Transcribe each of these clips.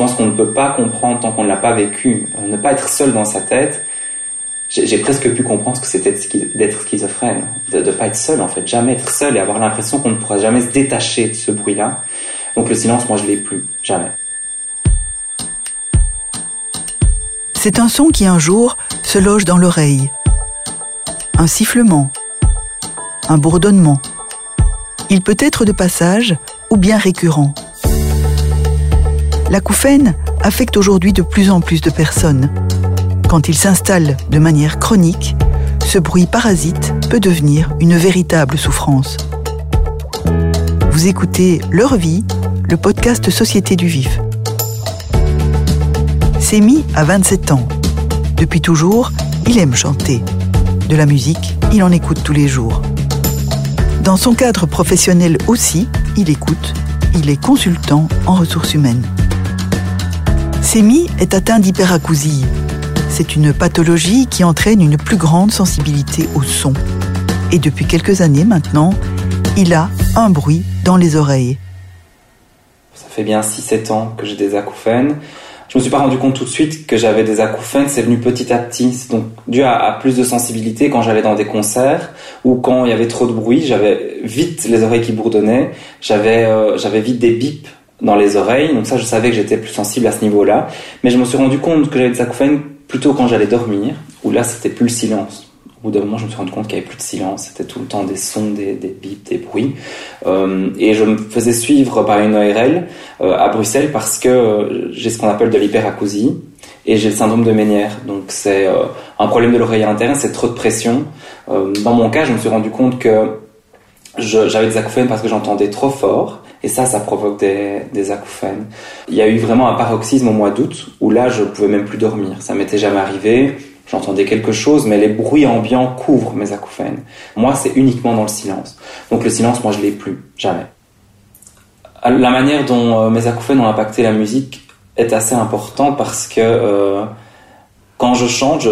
pense qu'on ne peut pas comprendre tant qu'on ne l'a pas vécu. Euh, ne pas être seul dans sa tête, j'ai presque pu comprendre ce que c'était d'être schizophrène, de ne pas être seul en fait, jamais être seul et avoir l'impression qu'on ne pourra jamais se détacher de ce bruit-là. Donc le silence, moi je l'ai plus, jamais. C'est un son qui un jour se loge dans l'oreille. Un sifflement, un bourdonnement. Il peut être de passage ou bien récurrent. L'acouphène affecte aujourd'hui de plus en plus de personnes. Quand il s'installe de manière chronique, ce bruit parasite peut devenir une véritable souffrance. Vous écoutez Leur vie, le podcast Société du Vif. Sémi a 27 ans. Depuis toujours, il aime chanter. De la musique, il en écoute tous les jours. Dans son cadre professionnel aussi, il écoute, il est consultant en ressources humaines. Sémi est atteint d'hyperacousie. C'est une pathologie qui entraîne une plus grande sensibilité au son. Et depuis quelques années maintenant, il a un bruit dans les oreilles. Ça fait bien 6-7 ans que j'ai des acouphènes. Je me suis pas rendu compte tout de suite que j'avais des acouphènes, c'est venu petit à petit. C'est donc dû à, plus de sensibilité quand j'allais dans des concerts ou quand il y avait trop de bruit, j'avais vite les oreilles qui bourdonnaient, j'avais euh, j'avais vite des bips dans les oreilles. Donc ça, je savais que j'étais plus sensible à ce niveau-là. Mais je me suis rendu compte que j'avais des acouphènes plutôt quand j'allais dormir, où là, c'était plus le silence. Au bout d'un moment, je me suis rendu compte qu'il n'y avait plus de silence. C'était tout le temps des sons, des, des bips, des bruits. Euh, et je me faisais suivre par une ORL euh, à Bruxelles parce que euh, j'ai ce qu'on appelle de l'hyperacousie et j'ai le syndrome de Ménière. Donc c'est euh, un problème de l'oreille interne, c'est trop de pression. Euh, dans mon cas, je me suis rendu compte que j'avais des acouphènes parce que j'entendais trop fort et ça, ça provoque des, acouphènes. Il y a eu vraiment un paroxysme au mois d'août où là, je pouvais même plus dormir. Ça m'était jamais arrivé. J'entendais quelque chose, mais les bruits ambiants couvrent mes acouphènes. Moi, c'est uniquement dans le silence. Donc le silence, moi, je l'ai plus, jamais. La manière dont euh, mes acouphènes ont impacté la musique est assez importante parce que euh, quand je chante,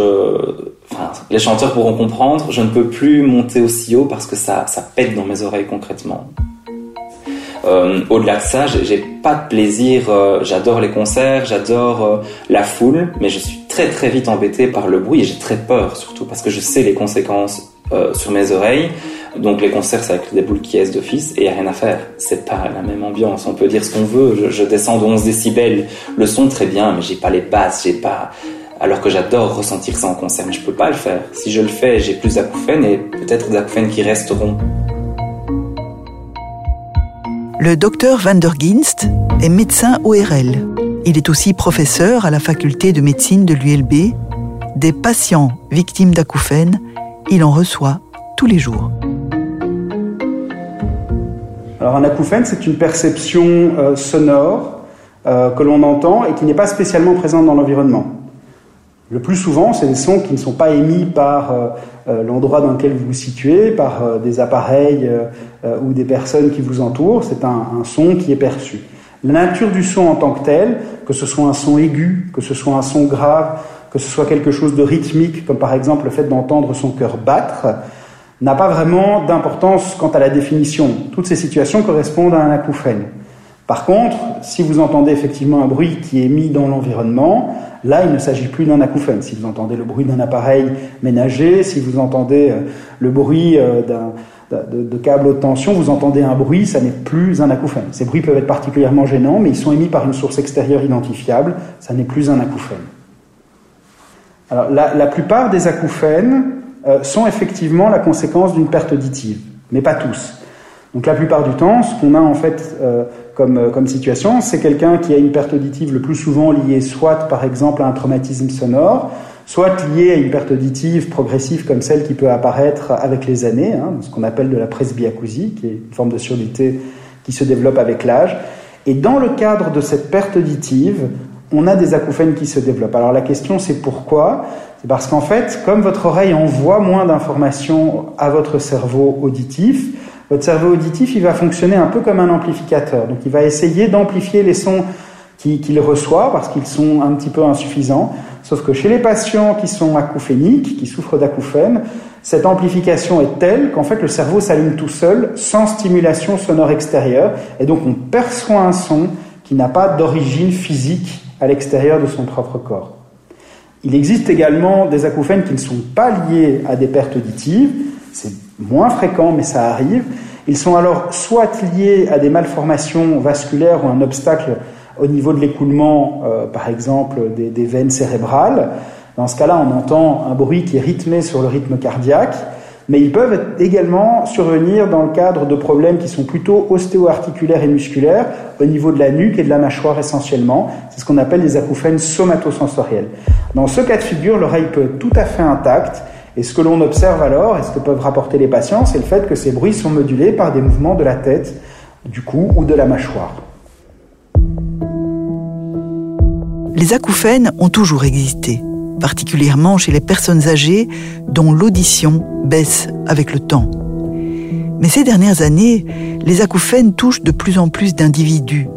les chanteurs pourront comprendre, je ne peux plus monter aussi haut parce que ça, ça pète dans mes oreilles concrètement. Euh, au-delà de ça, j'ai pas de plaisir. Euh, j'adore les concerts, j'adore euh, la foule, mais je suis très très vite embêté par le bruit et j'ai très peur surtout parce que je sais les conséquences sur mes oreilles. Donc les concerts, c'est avec des boules qui est d'office et n'y a rien à faire. C'est pas la même ambiance. On peut dire ce qu'on veut. Je, je, descends de 11 décibels. Le son très bien, mais j'ai pas les basses, j'ai pas. Alors que j'adore ressentir ça en concert, mais je peux pas le faire. Si je le fais, j'ai plus d'acouphènes et peut-être des acouphènes qui resteront. Le docteur Van der Ginst est médecin ORL. Il est aussi professeur à la faculté de médecine de l'ULB. Des patients victimes d'acouphènes, il en reçoit tous les jours. Alors un acouphène, c'est une perception euh, sonore euh, que l'on entend et qui n'est pas spécialement présente dans l'environnement. Le plus souvent, c'est des sons qui ne sont pas émis par euh, euh, l'endroit dans lequel vous vous situez, par euh, des appareils ou des personnes qui vous entourent. C'est un, un, son qui est perçu. La nature du son en tant que tel, que ce soit un son aigu, que ce soit un son grave, que ce soit quelque chose de rythmique, comme par exemple le fait d'entendre son cœur battre, n'a pas vraiment d'importance quant à la définition. Toutes ces situations correspondent à un acouphène. Par contre, si vous entendez effectivement un bruit qui est mis dans l'environnement, Là, il ne s'agit plus d'un acouphène. Si vous entendez le bruit d'un appareil ménager, si vous entendez euh, le bruit euh, de, câbles haute tension, vous entendez un bruit, ça n'est plus un acouphène. Ces bruits peuvent être particulièrement gênants, mais ils sont émis par une source extérieure identifiable, ça n'est plus un acouphène. Alors, la, plupart des acouphènes euh, sont effectivement la conséquence d'une perte auditive, mais pas tous. Donc la plupart du temps, ce qu'on a en fait comme, euh, comme situation, c'est quelqu'un qui a une perte auditive le plus souvent liée soit par exemple à un traumatisme sonore, soit liée à une perte auditive progressive comme celle qui peut apparaître avec les années, hein, ce qu'on appelle de la presbyacousie, qui est une forme de surdité qui se développe avec l'âge. Et dans le cadre de cette perte auditive, on a des acouphènes qui se développent. Alors la question c'est pourquoi? C'est parce qu'en fait, comme votre oreille envoie moins d'informations à votre cerveau auditif, votre cerveau auditif, il va fonctionner un peu comme un amplificateur. Donc il va essayer d'amplifier les sons qu'il reçoit parce qu'ils sont un petit peu insuffisants. Sauf que chez les patients qui sont acouphéniques, qui souffrent d'acouphènes, cette amplification est telle qu'en fait le cerveau s'allume tout seul sans stimulation sonore extérieure et donc on perçoit un son qui n'a pas d'origine physique à l'extérieur de son propre corps. Il existe également des acouphènes qui ne sont pas liés à des pertes auditives, moins fréquent mais ça arrive. Ils sont alors soit liés à des malformations vasculaires ou un obstacle au niveau de l'écoulement, euh, par exemple des, des, veines cérébrales. Dans ce cas-là, on entend un bruit qui est rythmé sur le rythme cardiaque mais ils peuvent également survenir dans le cadre de problèmes qui sont plutôt ostéo-articulaires et musculaires au niveau de la nuque et de la mâchoire essentiellement. C'est ce qu'on appelle les acouphènes somatosensoriels. Dans ce cas de figure, l'oreille peut être tout à fait intacte et ce que l'on observe alors, et ce que peuvent rapporter les patients, c'est le fait que ces bruits sont modulés par des mouvements de la tête, du cou ou de la mâchoire. Les acouphènes ont toujours existé particulièrement chez les personnes âgées dont l'audition baisse avec le temps. Mais ces dernières années, les acouphènes touchent de plus en plus d'individus.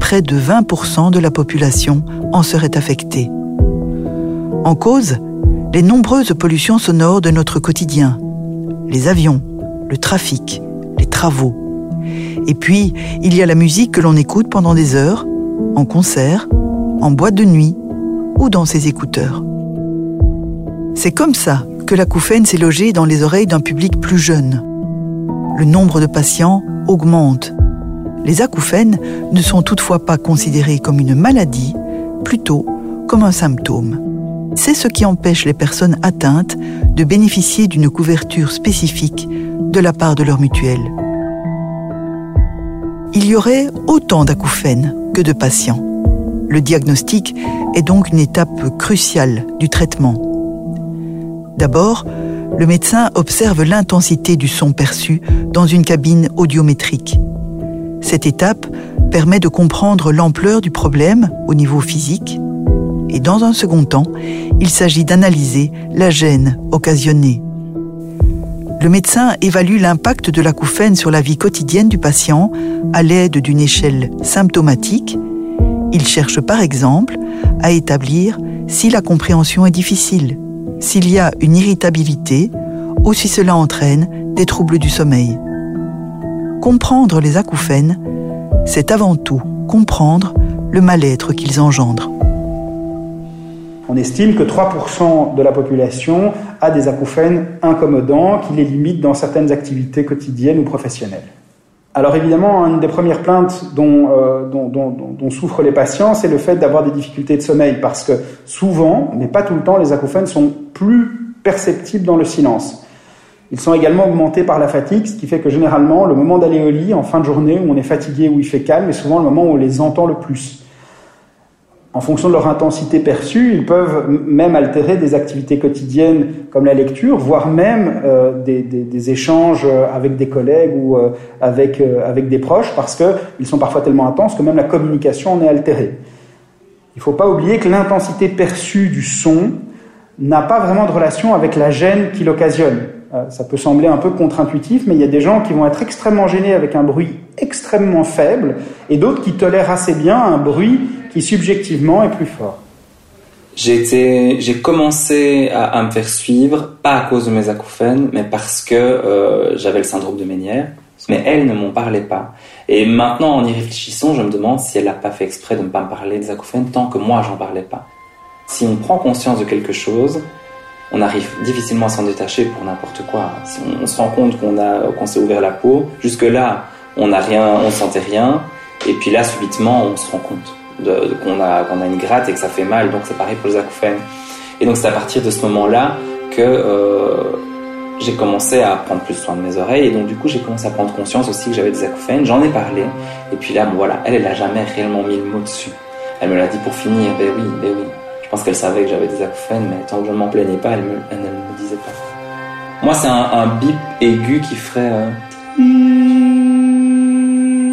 Près de 20% de la population en serait affectée. En cause, les nombreuses pollutions sonores de notre quotidien. Les avions, le trafic, les travaux. Et puis, il y a la musique que l'on écoute pendant des heures, en concert, en boîte de nuit ou dans ses écouteurs. C'est comme ça que l'acouphène s'est logé dans les oreilles d'un public plus jeune. Le nombre de patients augmente. Les acouphènes ne sont toutefois pas considérés comme une maladie, plutôt comme un symptôme. C'est ce qui empêche les personnes atteintes de bénéficier d'une couverture spécifique de la part de leur mutuelle. Il y aurait autant d'acouphènes que de patients. Le diagnostic est donc une étape cruciale du traitement. D'abord, le médecin observe l'intensité du son perçu dans une cabine audiométrique. Cette étape permet de comprendre l'ampleur du problème au niveau physique et dans un second temps, il s'agit d'analyser la gêne occasionnée. Le médecin évalue l'impact de l'acouphène sur la vie quotidienne du patient à l'aide d'une échelle symptomatique. Il cherche par exemple à établir si la compréhension est difficile, s'il y a une irritabilité ou si cela entraîne des troubles du sommeil. Comprendre les acouphènes, c'est avant tout comprendre le mal-être qu'ils engendrent. On estime que 3% de la population a des acouphènes incommodants qui les limitent dans certaines activités quotidiennes ou professionnelles. Alors évidemment, une des premières plaintes euh, dont, souffrent les patients, c'est le fait d'avoir des difficultés de sommeil, parce que souvent, mais pas tout le temps, les acouphènes sont plus perceptibles dans le silence. Ils sont également augmentés par la fatigue, ce qui fait que généralement, le moment d'aller au lit, en fin de journée, où on est fatigué, où il fait calme, est souvent le moment où on les entend le plus en fonction de leur intensité perçue, ils peuvent même altérer des activités quotidiennes comme la lecture, voire même euh, des, échanges avec des collègues ou euh, avec, euh, avec des proches, parce qu'ils sont parfois tellement intenses que même la communication en est altérée. Il ne faut pas oublier que l'intensité perçue du son n'a pas vraiment de relation avec la gêne qu'il occasionne. ça peut sembler un peu contre-intuitif, mais il y a des gens qui vont être extrêmement gênés avec un bruit extrêmement faible, et d'autres qui tolèrent assez bien un bruit qui subjectivement est plus fort j'ai commencé à, me faire suivre, pas à cause de mes acouphènes, mais parce que euh, j'avais le syndrome de Ménière. Mais elles ne m'en parlaient pas. Et maintenant, en y réfléchissant, je me demande si elle n'a pas fait exprès de ne pas me parler des acouphènes tant que moi, j'en parlais pas. Si on prend conscience de quelque chose, on arrive difficilement à s'en détacher pour n'importe quoi. Si on, se rend compte qu'on qu'on s'est ouvert la peau, jusque là, on n'a rien, on sentait rien, et puis là, subitement, on se rend compte qu'on a, une gratte et que ça fait mal, donc c'est pareil pour les acouphènes. Et donc c'est à partir de ce moment-là que euh, j'ai commencé à prendre plus soin de mes oreilles et donc du coup j'ai commencé à prendre conscience aussi que j'avais des acouphènes. J'en ai parlé et puis là bon voilà, elle elle a jamais réellement mis le mot dessus. Elle me l'a dit pour finir, ben oui, ben oui. Je pense qu'elle savait que j'avais des acouphènes, mais tant que je ne m'en plaignais pas, elle, ne me disait pas. Moi c'est un, un, bip aigu qui ferait euh,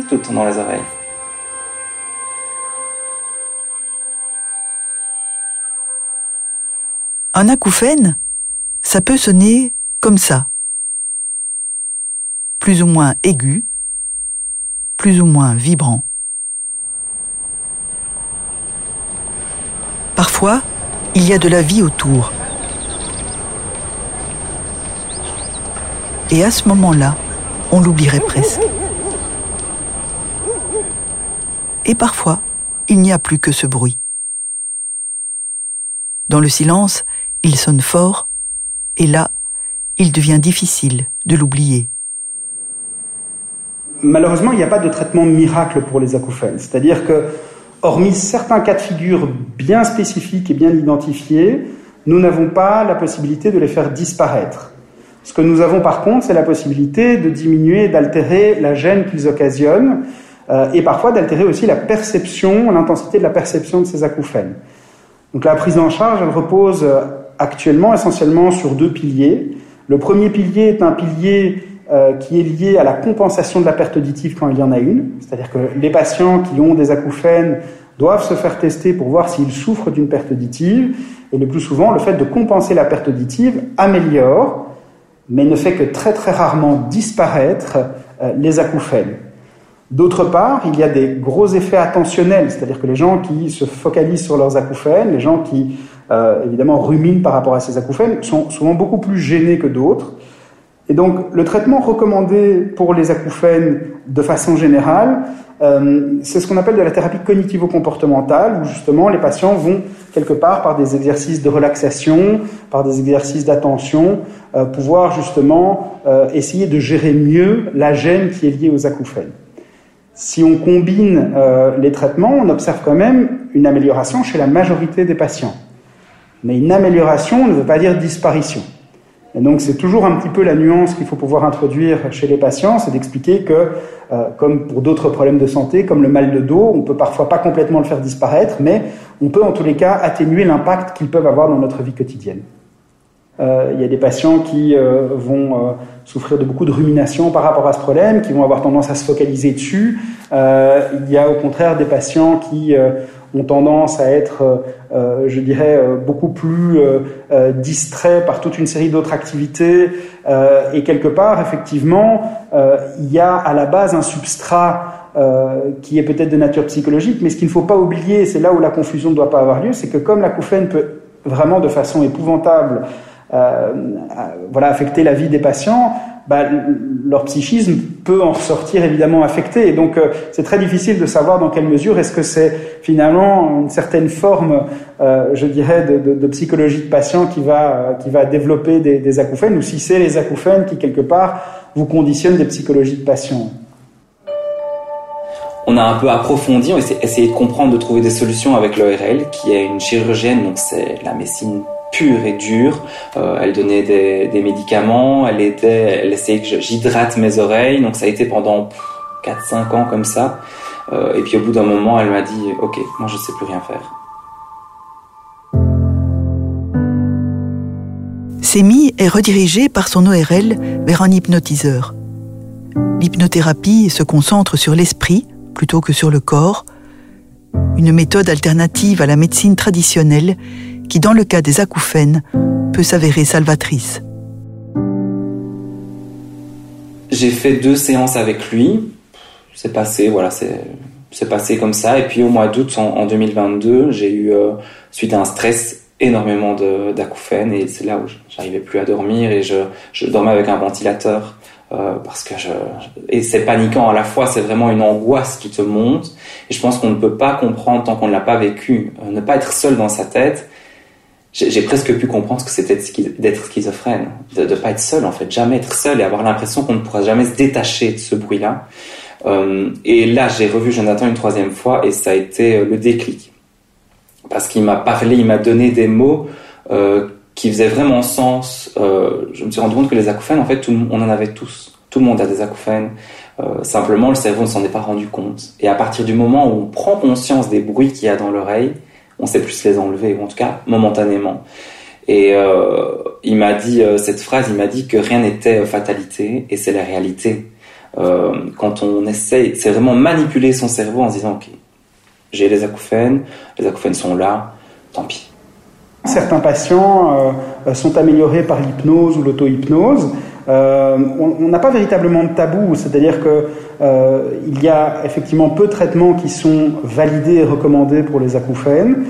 tout le temps dans les oreilles. Un acouphène, ça peut sonner comme ça. Plus ou moins aigu, plus ou moins vibrant. Parfois, il y a de la vie autour. Et à ce moment-là, on l'oublierait presque. Et parfois, il n'y a plus que ce bruit. Dans le silence, il sonne fort, et là, il devient difficile de l'oublier. Malheureusement, il n'y a pas de traitement miracle pour les acouphènes. C'est-à-dire que, hormis certains cas de figure bien spécifiques et bien identifiés, nous n'avons pas la possibilité de les faire disparaître. Ce que nous avons par contre, c'est la possibilité de diminuer, d'altérer la gêne qu'ils occasionnent, euh, et parfois d'altérer aussi la perception, l'intensité de la perception de ces acouphènes. Donc la prise en charge, elle repose actuellement essentiellement sur deux piliers. Le premier pilier est un pilier euh, qui est lié à la compensation de la perte auditive quand il y en a une, c'est-à-dire que les patients qui ont des acouphènes doivent se faire tester pour voir s'ils souffrent d'une perte auditive, et le plus souvent, le fait de compenser la perte auditive améliore, mais ne fait que très très rarement disparaître euh, les acouphènes. D'autre part, il y a des gros effets attentionnels, c'est-à-dire que les gens qui se focalisent sur leurs acouphènes, les gens qui euh, évidemment ruminent par rapport à ces acouphènes, sont souvent beaucoup plus gênés que d'autres. Et donc, le traitement recommandé pour les acouphènes de façon générale, euh, c'est ce qu'on appelle de la thérapie cognitivo-comportementale, où justement les patients vont quelque part par des exercices de relaxation, par des exercices d'attention, euh, pouvoir justement essayer de gérer mieux la gêne qui est liée aux acouphènes. Si on combine les traitements, on observe quand même une amélioration chez la majorité des patients. Mais une amélioration ne veut pas dire disparition. Et donc c'est toujours un petit peu la nuance qu'il faut pouvoir introduire chez les patients, c'est d'expliquer que, euh, comme pour d'autres problèmes de santé, comme le mal de dos, on peut parfois pas complètement le faire disparaître, mais on peut en tous les cas atténuer l'impact qu'ils peuvent avoir dans notre vie quotidienne. Euh, il y a des patients qui euh, vont souffrir de beaucoup de rumination par rapport à ce problème, qui vont avoir tendance à se focaliser dessus. il y a au contraire des patients qui ont tendance à être, je dirais, beaucoup plus distraits par toute une série d'autres activités. et quelque part, effectivement, il y a à la base un substrat qui est peut-être de nature psychologique, mais ce qu'il ne faut pas oublier, c'est là où la confusion ne doit pas avoir lieu, c'est que comme la l'acouphène peut vraiment de façon épouvantable euh, voilà, affecter la vie des patients, bah, leur psychisme peut en ressortir évidemment affecté. Et donc, euh, c'est très difficile de savoir dans quelle mesure est-ce que c'est finalement une certaine forme, euh, je dirais, de, psychologie de patient qui va, qui va développer des, acouphènes, ou si c'est les acouphènes qui, quelque part, vous conditionnent des psychologies de patients on a un peu approfondi, on a essayé de comprendre, de trouver des solutions avec l'ORL, qui est une chirurgienne, donc c'est la médecine pure et dure. Euh, elle donnait des, médicaments, elle était, elle essayait que j'hydrate mes oreilles, donc ça a été pendant 4-5 ans comme ça. Euh, et puis au bout d'un moment, elle m'a dit, ok, moi je sais plus rien faire. Sémi est redirigé par son ORL vers un hypnotiseur. L'hypnothérapie se concentre sur l'esprit plutôt que sur le corps, une méthode alternative à la médecine traditionnelle qui, dans le cas des acouphènes, peut s'avérer salvatrice. J'ai fait deux séances avec lui. C'est passé, voilà, c'est passé comme ça. Et puis au mois d'août en, 2022, j'ai eu, euh, suite à un stress, énormément d'acouphènes et c'est là où j'arrivais plus à dormir et je, je dormais avec un ventilateur euh, parce que je, et c'est paniquant à la fois, c'est vraiment une angoisse qui te monte et je pense qu'on ne peut pas comprendre tant qu'on ne l'a pas vécu, euh, ne pas être seul dans sa tête j'ai presque pu comprendre ce que c'était d'être schizophrène, de ne pas être seul en fait, jamais être seul et avoir l'impression qu'on ne pourra jamais se détacher de ce bruit-là. Euh, et là, j'ai revu Jonathan une troisième fois et ça a été euh, le déclic. Parce qu'il m'a parlé, il m'a donné des mots euh, qui faisaient vraiment sens. Euh, je me suis rendu compte que les acouphènes, en fait, tout, on en avait tous. Tout le monde a des acouphènes. Euh, simplement, le cerveau ne s'en est pas rendu compte. Et à partir du moment où on prend conscience des bruits qu'il y a dans l'oreille, on sait plus les enlever, ou en tout cas momentanément. Et euh, il m'a dit euh, cette phrase, il m'a dit que rien n'était fatalité, et c'est la réalité. Euh, quand on essaye, c'est vraiment manipuler son cerveau en se disant, ok, j'ai les acouphènes, les acouphènes sont là, tant pis. Certains patients sont améliorés par l'hypnose ou l'auto-hypnose. On n'a pas véritablement de tabou, c'est-à-dire que euh, il y a effectivement peu de traitements qui sont validés et recommandés pour les acouphènes.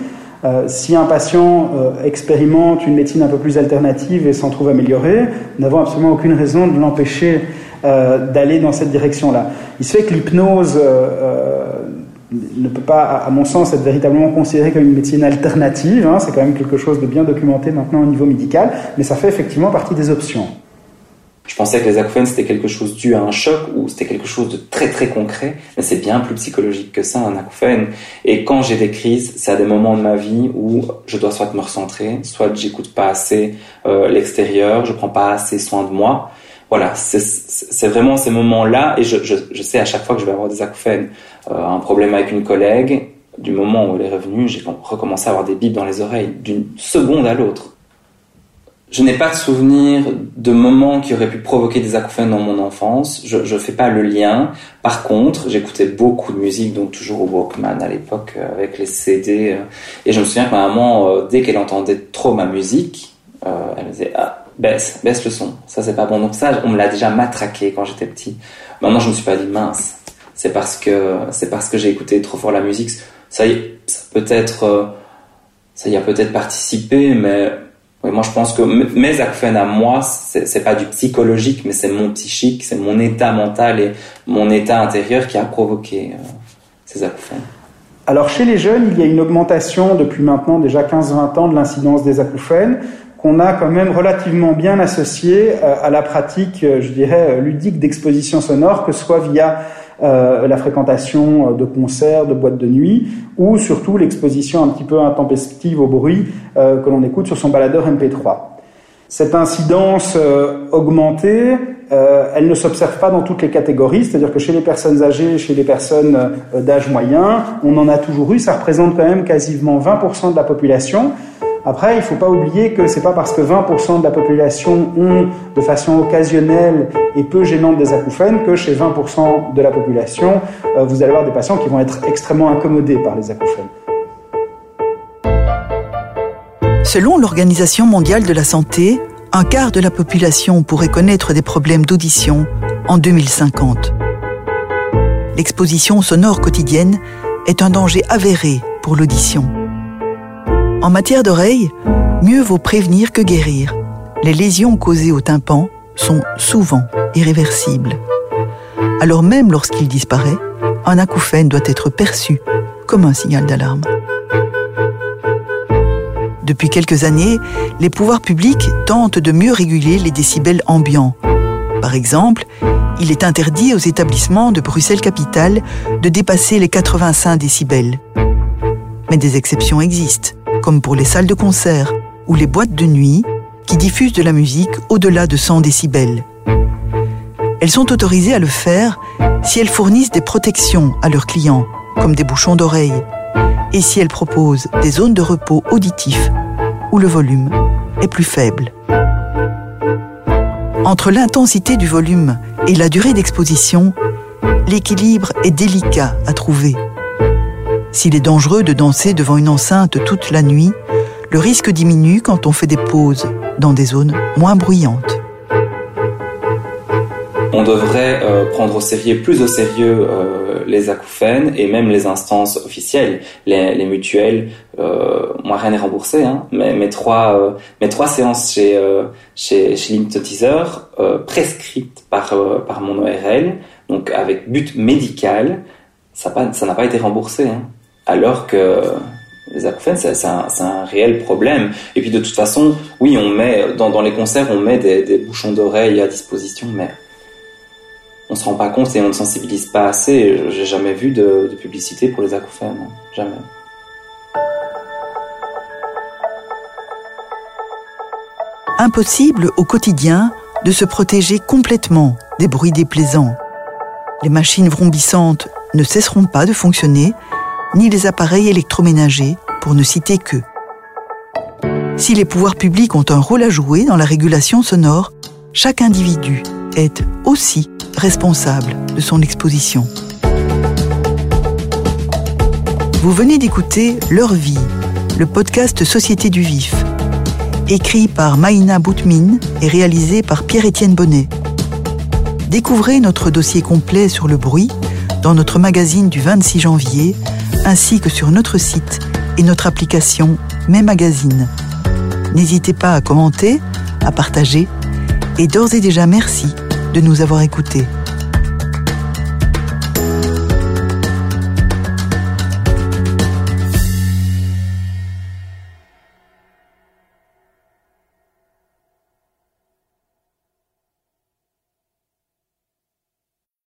Euh, si un patient euh, expérimente une médecine un peu plus alternative et s'en trouve amélioré, nous n'avons absolument aucune raison de l'empêcher d'aller dans cette direction-là. Il se fait que l'hypnose ne peut pas, à mon sens, être véritablement considéré comme une médecine alternative. Hein. C'est quand même quelque chose de bien documenté maintenant au niveau médical, mais ça fait effectivement partie des options. Je pensais que les acouphènes c'était quelque chose dû à un choc ou c'était quelque chose de très très concret, mais c'est bien plus psychologique que ça un acouphène. Et quand j'ai des crises, c'est à des moments de ma vie où je dois soit me recentrer, soit j'écoute pas assez euh, l'extérieur, je prends pas assez soin de moi. Voilà, c'est vraiment ces moments-là et je, je, je, sais à chaque fois que je vais avoir des acouphènes. Euh, un problème avec une collègue, du moment où elle est revenue, j'ai recommencé à avoir des bips dans les oreilles d'une seconde à l'autre je n'ai pas de souvenir de moments qui auraient pu provoquer des acouphènes dans mon enfance. Je ne fais pas le lien. Par contre, j'écoutais beaucoup de musique, donc toujours au Walkman à l'époque, euh, avec les CD. Euh, et je me souviens que ma maman, euh, dès qu'elle entendait trop ma musique, elle me disait ah, baisse, baisse le son. Ça, c'est pas bon. Donc ça, on me l'a déjà matraqué quand j'étais petit. Maintenant, je me suis pas dit mince. C'est parce que c'est parce que j'ai écouté trop fort la musique. Ça, y, ça peut être, ça y a peut-être participé, mais oui, moi je pense que mes acouphènes à moi, c'est pas du psychologique, mais c'est mon psychique, c'est mon état mental et mon état intérieur qui a provoqué euh, ces acouphènes. Alors chez les jeunes, il y a une augmentation depuis maintenant déjà 15-20 ans de l'incidence des acouphènes qu'on a quand même relativement bien associée euh, à la pratique, euh, je dirais, ludique d'exposition sonore, que ce soit via euh, la fréquentation euh, de concerts, de boîtes de nuit, ou surtout l'exposition un petit peu intempestive au bruit euh, que l'on écoute sur son baladeur MP3. Cette incidence augmentée, elle ne s'observe pas dans toutes les catégories, c'est-à-dire que chez les personnes âgées, chez les personnes d'âge moyen, on en a toujours eu, ça représente quand même quasiment 20% de la population, après, il ne faut pas oublier que c'est pas parce que 20% de la population ont de façon occasionnelle et peu gênante des acouphènes que chez 20% de la population, euh, vous allez avoir des patients qui vont être extrêmement incommodés par les acouphènes. Selon l'Organisation mondiale de la santé, un quart de la population pourrait connaître des problèmes d'audition en 2050. L'exposition sonore quotidienne est un danger avéré pour l'audition. En matière d'oreille, mieux vaut prévenir que guérir. Les lésions causées au tympan sont souvent irréversibles. Alors même lorsqu'il disparaît, un acouphène doit être perçu comme un signal d'alarme. Depuis quelques années, les pouvoirs publics tentent de mieux réguler les décibels ambiants. Par exemple, il est interdit aux établissements de Bruxelles-Capitale de dépasser les 85 décibels. Mais des exceptions existent comme pour les salles de concert ou les boîtes de nuit qui diffusent de la musique au-delà de 100 décibels. Elles sont autorisées à le faire si elles fournissent des protections à leurs clients, comme des bouchons d'oreille, et si elles proposent des zones de repos auditif où le volume est plus faible. Entre l'intensité du volume et la durée d'exposition, l'équilibre est délicat à trouver. S'il est dangereux de danser devant une enceinte toute la nuit, le risque diminue quand on fait des pauses dans des zones moins bruyantes. On devrait euh, prendre au sérieux, plus au sérieux euh, les acouphènes et même les instances officielles, les, mutuelles. Euh, moi, rien n'est remboursé, hein, mais mes trois, mes trois séances chez chez, chez prescrites par par mon ORL, donc avec but médical, ça n'a pas été remboursé. Hein alors que les acouphènes, c'est un, réel problème. Et puis de toute façon, oui, on met dans, les concerts, on met des, bouchons d'oreilles à disposition, mais on se rend pas compte et on ne sensibilise pas assez. J'ai jamais vu de, de, publicité pour les acouphènes, jamais. Impossible au quotidien de se protéger complètement des bruits déplaisants. Les machines vrombissantes ne cesseront pas de fonctionner ni les appareils électroménagers, pour ne citer que. Si les pouvoirs publics ont un rôle à jouer dans la régulation sonore, chaque individu est aussi responsable de son exposition. Vous venez d'écouter Leur vie, le podcast Société du Vif, écrit par Maïna Boutmine et réalisé par Pierre-Étienne Bonnet. Découvrez notre dossier complet sur le bruit dans notre magazine du 26 janvier ainsi que sur notre site et notre application Mes Magazines. N'hésitez pas à commenter, à partager et d'ores et déjà merci de nous avoir écoutés.